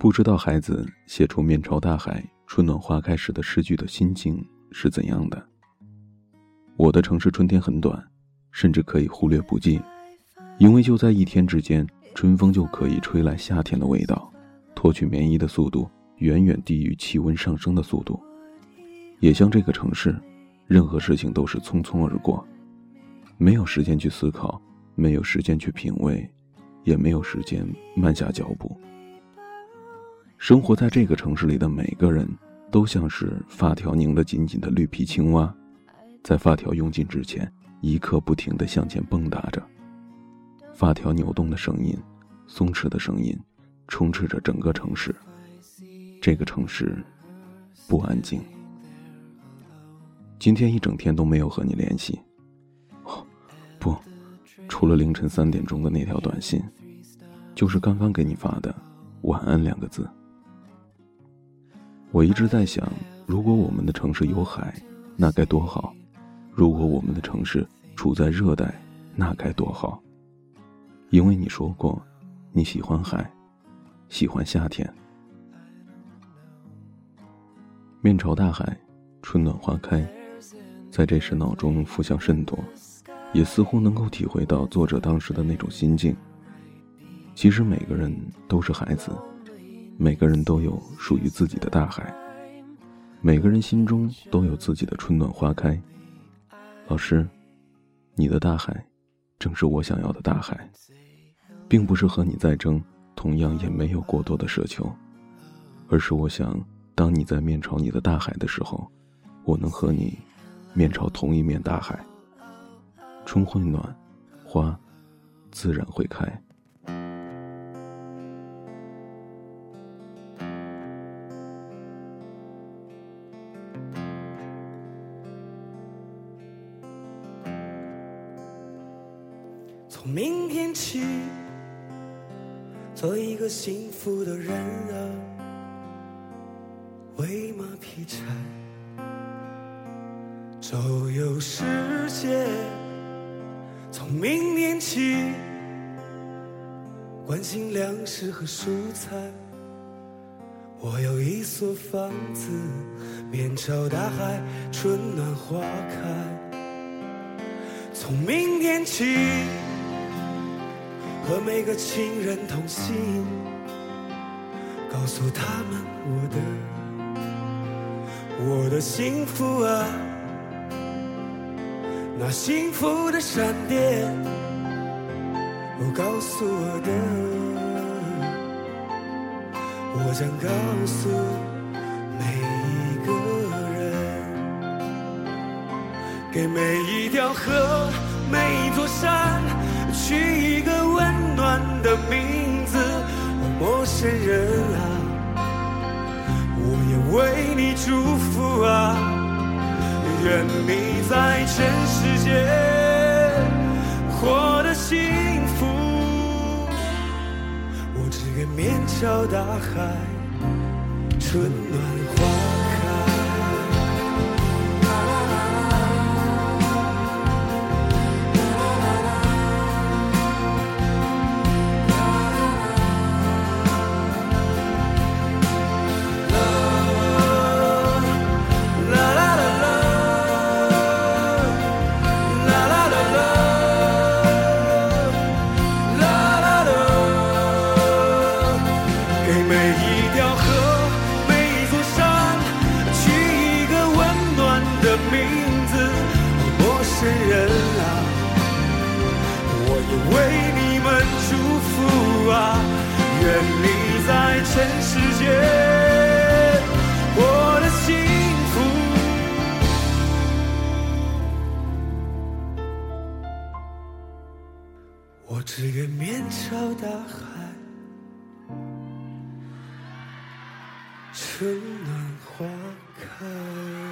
不知道孩子写出“面朝大海，春暖花开”时的诗句的心境是怎样的？我的城市春天很短，甚至可以忽略不计，因为就在一天之间，春风就可以吹来夏天的味道，脱去棉衣的速度远远低于气温上升的速度。也像这个城市，任何事情都是匆匆而过，没有时间去思考，没有时间去品味，也没有时间慢下脚步。生活在这个城市里的每个人，都像是发条拧得紧紧的绿皮青蛙，在发条用尽之前，一刻不停地向前蹦跶着。发条扭动的声音，松弛的声音，充斥着整个城市。这个城市不安静。今天一整天都没有和你联系。哦，不，除了凌晨三点钟的那条短信，就是刚刚给你发的“晚安”两个字。我一直在想，如果我们的城市有海，那该多好；如果我们的城市处在热带，那该多好。因为你说过，你喜欢海，喜欢夏天。面朝大海，春暖花开，在这时脑中浮想甚多，也似乎能够体会到作者当时的那种心境。其实每个人都是孩子。每个人都有属于自己的大海，每个人心中都有自己的春暖花开。老师，你的大海，正是我想要的大海，并不是和你在争，同样也没有过多的奢求，而是我想，当你在面朝你的大海的时候，我能和你面朝同一面大海。春会暖，花自然会开。从明天起，做一个幸福的人啊，喂马劈柴，周游世界。从明天起，关心粮食和蔬菜。我有一所房子，面朝大海，春暖花开。从明天起。和每个亲人通信，告诉他们我的我的幸福啊，那幸福的闪电，我告诉我的，我将告诉每一个人，给每一条河，每一座山，取一个的名字，陌生人啊，我也为你祝福啊，愿你在全世界活得幸福。我只愿面朝大海，春暖为每一条河，每一座山，取一个温暖的名字。陌生人啊，我也为你们祝福啊，愿你在尘世间过得幸福。我只愿面朝大海。春暖花开。